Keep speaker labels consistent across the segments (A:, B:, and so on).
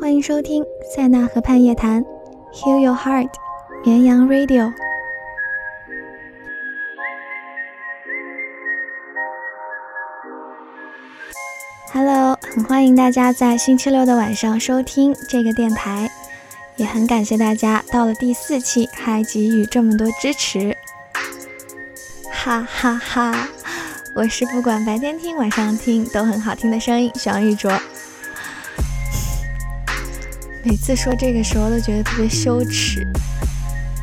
A: 欢迎收听塞纳河畔夜谈，Heal Your Heart，绵羊 Radio。Hello，很欢迎大家在星期六的晚上收听这个电台，也很感谢大家到了第四期还给予这么多支持，哈哈哈！我是不管白天听晚上听都很好听的声音，小玉卓。每次说这个时候都觉得特别羞耻，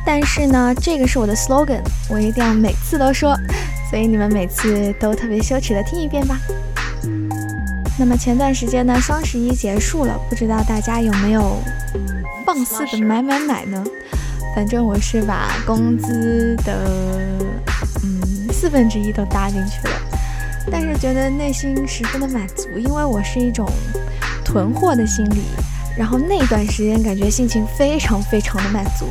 A: 但是呢，这个是我的 slogan，我一定要每次都说，所以你们每次都特别羞耻的听一遍吧。那么前段时间呢，双十一结束了，不知道大家有没有放肆的买买买呢？反正我是把工资的嗯四分之一都搭进去了，但是觉得内心十分的满足，因为我是一种囤货的心理。然后那段时间感觉心情非常非常的满足，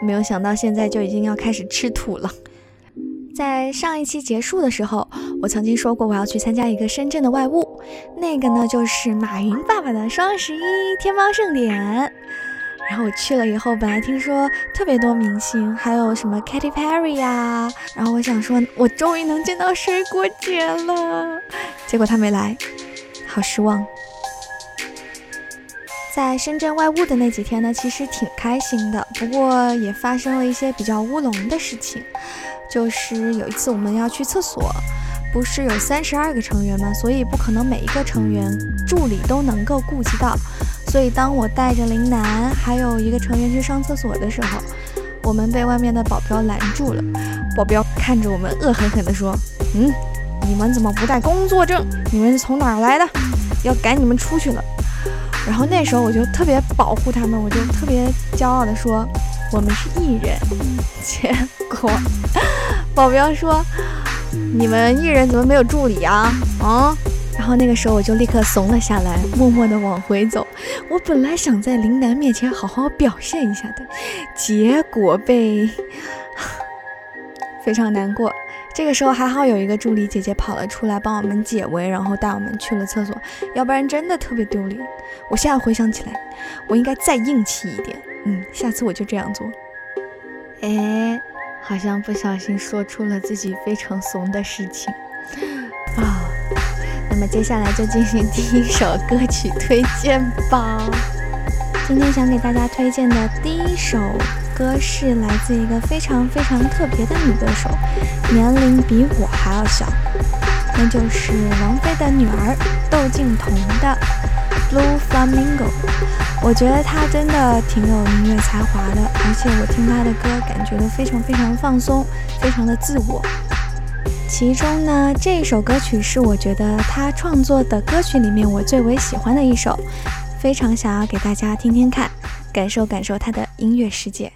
A: 没有想到现在就已经要开始吃土了。在上一期结束的时候，我曾经说过我要去参加一个深圳的外务，那个呢就是马云爸爸的双十一天猫盛典。然后我去了以后，本来听说特别多明星，还有什么 Katy Perry 呀，然后我想说我终于能见到水果姐了，结果她没来，好失望。在深圳外务的那几天呢，其实挺开心的，不过也发生了一些比较乌龙的事情。就是有一次我们要去厕所，不是有三十二个成员吗？所以不可能每一个成员助理都能够顾及到。所以当我带着林楠还有一个成员去上厕所的时候，我们被外面的保镖拦住了。保镖看着我们，恶狠狠地说：“嗯，你们怎么不带工作证？你们是从哪儿来的？要赶你们出去了。”然后那时候我就特别保护他们，我就特别骄傲地说我们是艺人。结果保镖说你们艺人怎么没有助理啊？啊！然后那个时候我就立刻怂了下来，默默的往回走。我本来想在林楠面前好好表现一下的，结果被 非常难过。这个时候还好有一个助理姐姐跑了出来帮我们解围，然后带我们去了厕所，要不然真的特别丢脸。我现在回想起来，我应该再硬气一点。嗯，下次我就这样做。哎，好像不小心说出了自己非常怂的事情啊。那么接下来就进行第一首歌曲推荐吧。今天想给大家推荐的第一首。歌是来自一个非常非常特别的女歌手，年龄比我还要小，那就是王菲的女儿窦靖童的《Blue Flamingo》。我觉得她真的挺有音乐才华的，而且我听她的歌感觉都非常非常放松，非常的自我。其中呢，这首歌曲是我觉得他创作的歌曲里面我最为喜欢的一首，非常想要给大家听听看，感受感受他的音乐世界。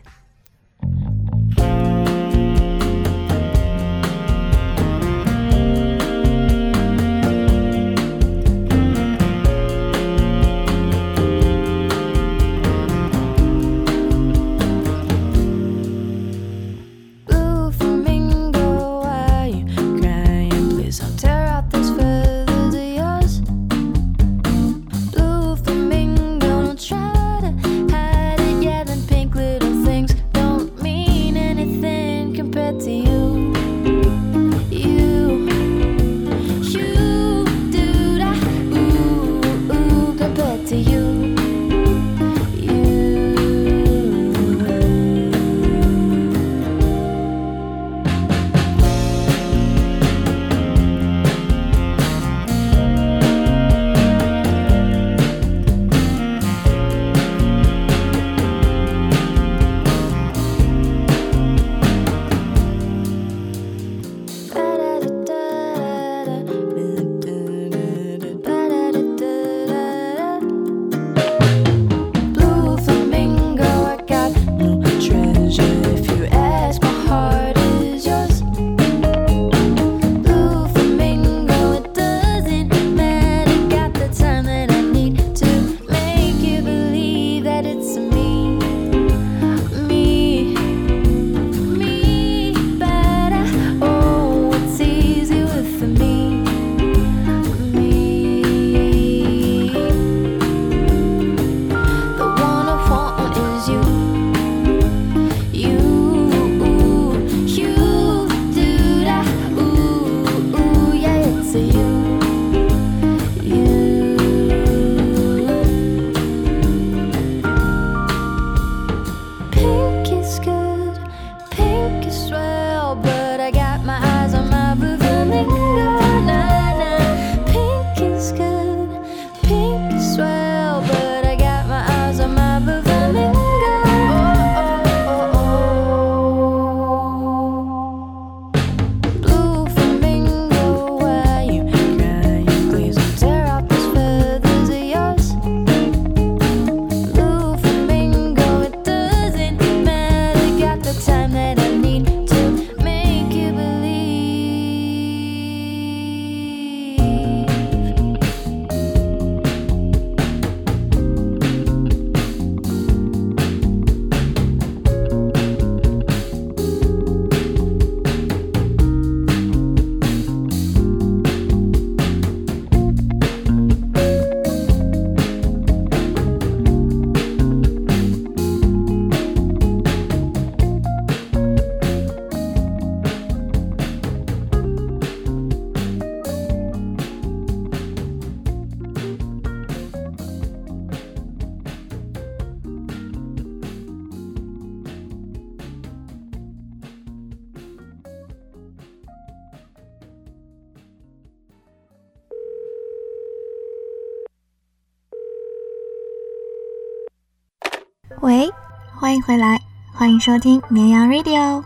A: 喂，欢迎回来，欢迎收听绵羊 Radio。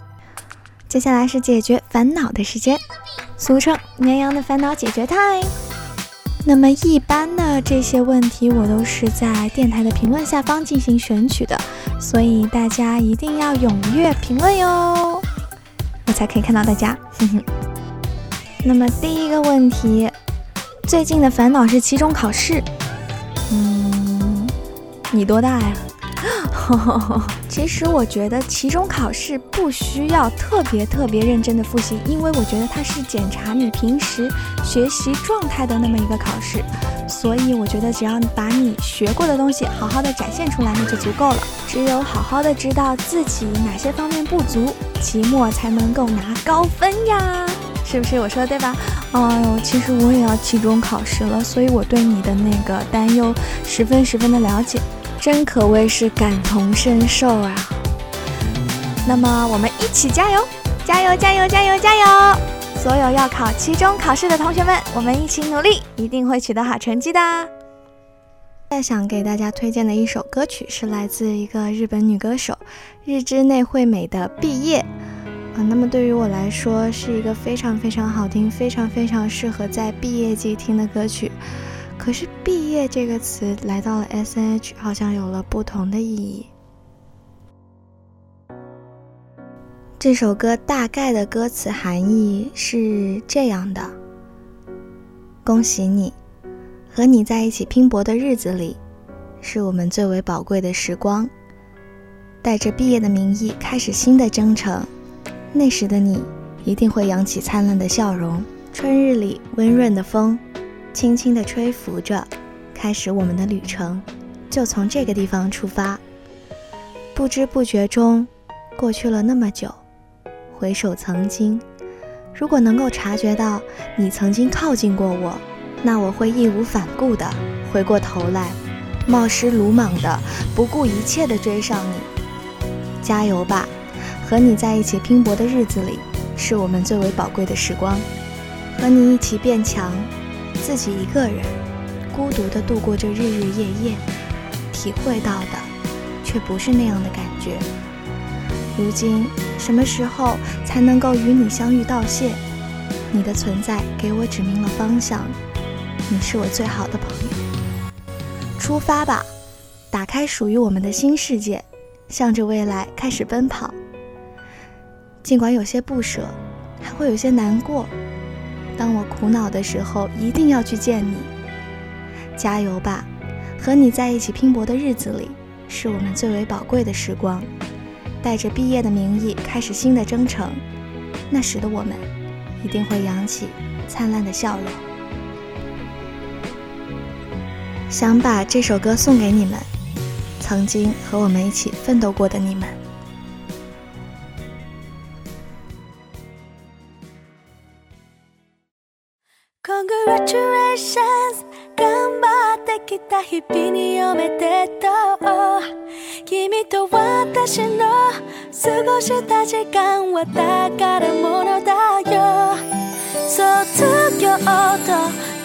A: 接下来是解决烦恼的时间，俗称绵羊的烦恼解决 time。那么一般的这些问题，我都是在电台的评论下方进行选取的，所以大家一定要踊跃评论哟，我才可以看到大家。哼哼。那么第一个问题，最近的烦恼是期中考试。嗯，你多大呀？其实我觉得期中考试不需要特别特别认真的复习，因为我觉得它是检查你平时学习状态的那么一个考试，所以我觉得只要把你学过的东西好好的展现出来，那就足够了。只有好好的知道自己哪些方面不足，期末才能够拿高分呀，是不是？我说的对吧？哎呦，其实我也要期中考试了，所以我对你的那个担忧十分十分的了解。真可谓是感同身受啊！那么我们一起加油，加油，加油，加油，加油！所有要考期中考试的同学们，我们一起努力，一定会取得好成绩的。再想给大家推荐的一首歌曲是来自一个日本女歌手日之内惠美的《毕业》啊，那么对于我来说是一个非常非常好听、非常非常适合在毕业季听的歌曲。可是“毕业”这个词来到了 SH，好像有了不同的意义。这首歌大概的歌词含义是这样的：恭喜你，和你在一起拼搏的日子里，是我们最为宝贵的时光。带着毕业的名义开始新的征程，那时的你一定会扬起灿烂的笑容。春日里温润的风。轻轻地吹拂着，开始我们的旅程，就从这个地方出发。不知不觉中，过去了那么久。回首曾经，如果能够察觉到你曾经靠近过我，那我会义无反顾地回过头来，冒失鲁莽的，不顾一切地追上你。加油吧！和你在一起拼搏的日子里，是我们最为宝贵的时光。和你一起变强。自己一个人孤独地度过这日日夜夜，体会到的却不是那样的感觉。如今什么时候才能够与你相遇道谢？你的存在给我指明了方向，你是我最好的朋友。出发吧，打开属于我们的新世界，向着未来开始奔跑。尽管有些不舍，还会有些难过。当我苦恼的时候，一定要去见你。加油吧，和你在一起拼搏的日子里，是我们最为宝贵的时光。带着毕业的名义开始新的征程，那时的我们一定会扬起灿烂的笑容。想把这首歌送给你们，曾经和我们一起奋斗过的你们。
B: Congratulations. 頑張ってきた日々におめでと。う君と私の過ごした時間は宝物だよ。卒業と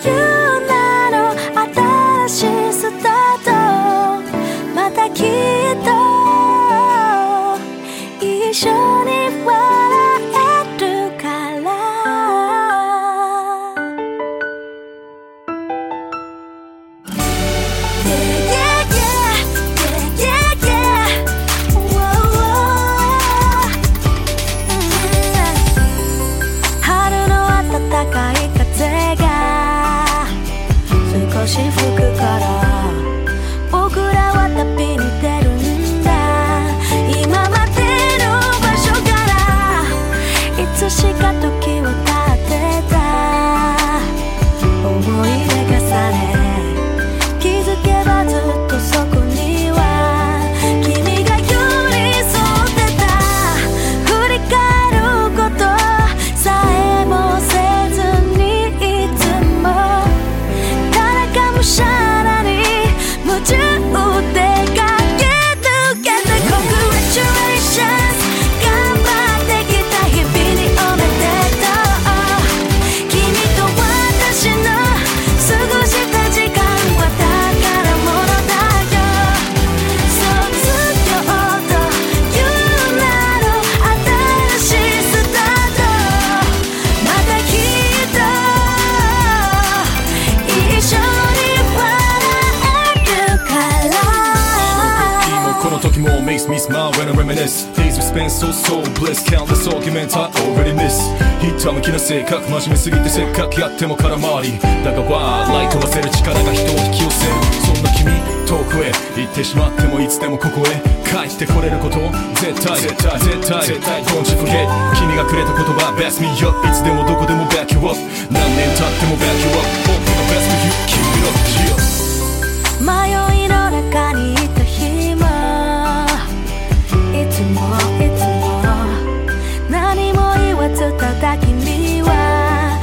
B: いう名の新しいスタート。またきっと一緒
C: 時も makes me smile when I reminisce Days we spent so so bliss Countless arguments I already miss ひたむきな性格真面目すぎてせっかくやっても空回りだがワーライト忘れる力が人を引き寄せるそんな君遠くへ行ってしまってもいつでもここへ帰ってこれること絶対絶対絶対絶対 Don't you forget 君がくれた言葉 Best me up いつでもどこでも back you up 何年経っても back you up Hope the best for you Keep it up yeah
B: 迷いの中にいた日もいつもいつも何も言わずただ君は」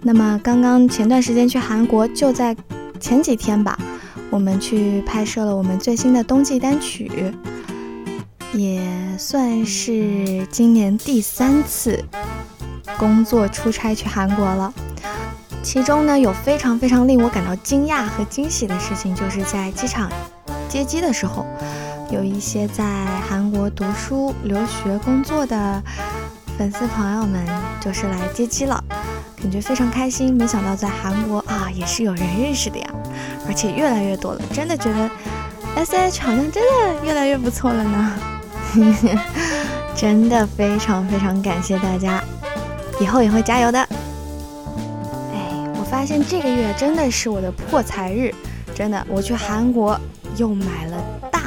A: 那么刚刚前段时间去韩国，就在前几天吧，我们去拍摄了我们最新的冬季单曲，也算是今年第三次工作出差去韩国了。其中呢，有非常非常令我感到惊讶和惊喜的事情，就是在机场接机的时候，有一些在韩国读书、留学、工作的粉丝朋友们，就是来接机了。感觉非常开心。没想到在韩国啊，也是有人认识的呀，而且越来越多了。真的觉得 S H 好像真的越来越不错了呢。真的非常非常感谢大家，以后也会加油的。哎，我发现这个月真的是我的破财日，真的，我去韩国又买了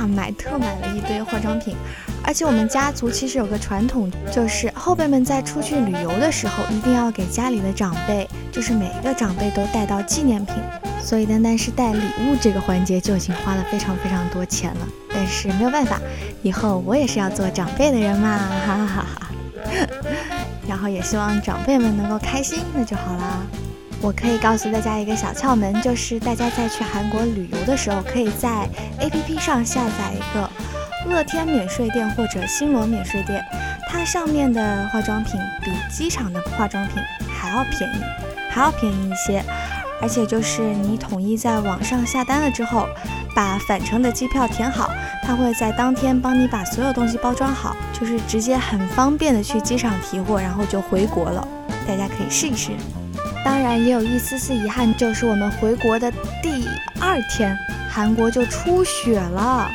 A: 买特买了一堆化妆品。而且我们家族其实有个传统，就是后辈们在出去旅游的时候，一定要给家里的长辈，就是每一个长辈都带到纪念品。所以单单是带礼物这个环节就已经花了非常非常多钱了。但是没有办法，以后我也是要做长辈的人嘛，哈哈哈哈。然后也希望长辈们能够开心，那就好啦。我可以告诉大家一个小窍门，就是大家在去韩国旅游的时候，可以在 APP 上下载一个。乐天免税店或者新罗免税店，它上面的化妆品比机场的化妆品还要便宜，还要便宜一些。而且就是你统一在网上下单了之后，把返程的机票填好，它会在当天帮你把所有东西包装好，就是直接很方便的去机场提货，然后就回国了。大家可以试一试。当然也有一丝丝遗憾，就是我们回国的第二天，韩国就出雪了。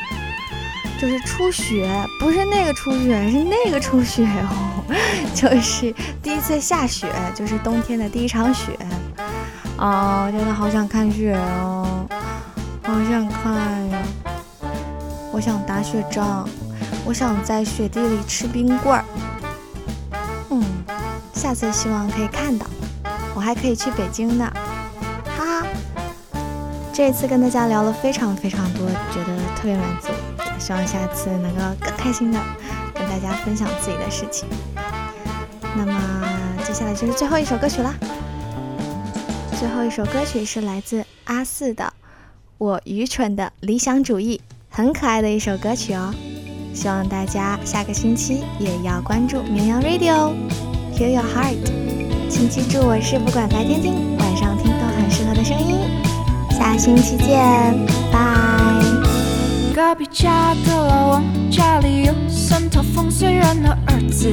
A: 就是初雪，不是那个初雪，是那个初雪哦，就是第一次下雪，就是冬天的第一场雪。哦，真的好想看雪哦，好想看呀！我想打雪仗，我想在雪地里吃冰棍儿。嗯，下次希望可以看到，我还可以去北京呢，哈哈。这次跟大家聊了非常非常多，觉得特别满足。希望下次能够更开心的跟大家分享自己的事情。那么接下来就是最后一首歌曲啦。最后一首歌曲是来自阿四的《我愚蠢的理想主义》，很可爱的一首歌曲哦。希望大家下个星期也要关注绵羊 Radio，Hear Your Heart。请记住，我是不管白天听晚上听都很适合的声音。下星期见，拜。
D: 隔壁家的老王家里有三套房虽然的儿子，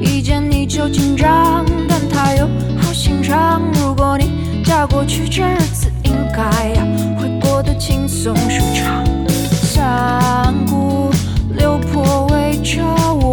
D: 一见你就紧张，但他又好心肠。如果你嫁过去，这日子应该呀会过得轻松舒畅。三姑六婆围着我，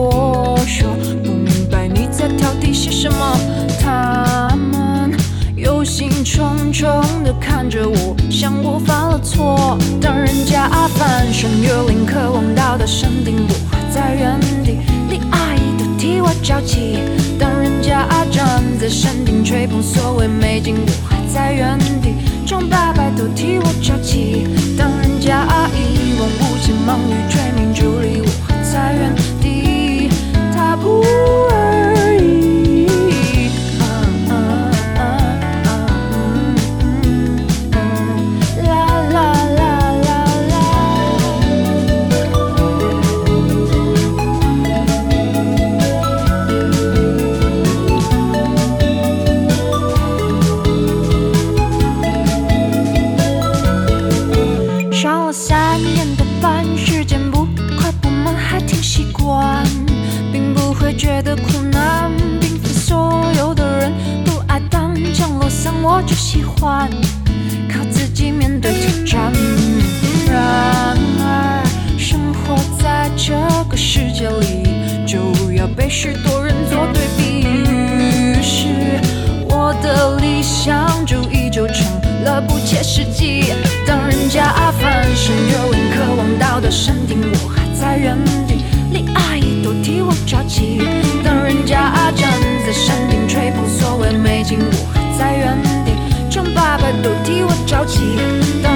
D: 些什么。他们忧心忡忡地看着我，像我犯了错。当人家翻山越岭，渴望到达山顶，我还在原地。李阿姨都替我着急。当人家站在山顶吹捧所谓美景，我还在原地。张伯伯都替我着急。当人家一望无际，忙于追名逐利，山顶，我还在原地。李阿姨都替我着急。当人家站在山顶吹捧所谓美景，我还在原地。张爸爸都替我着急。当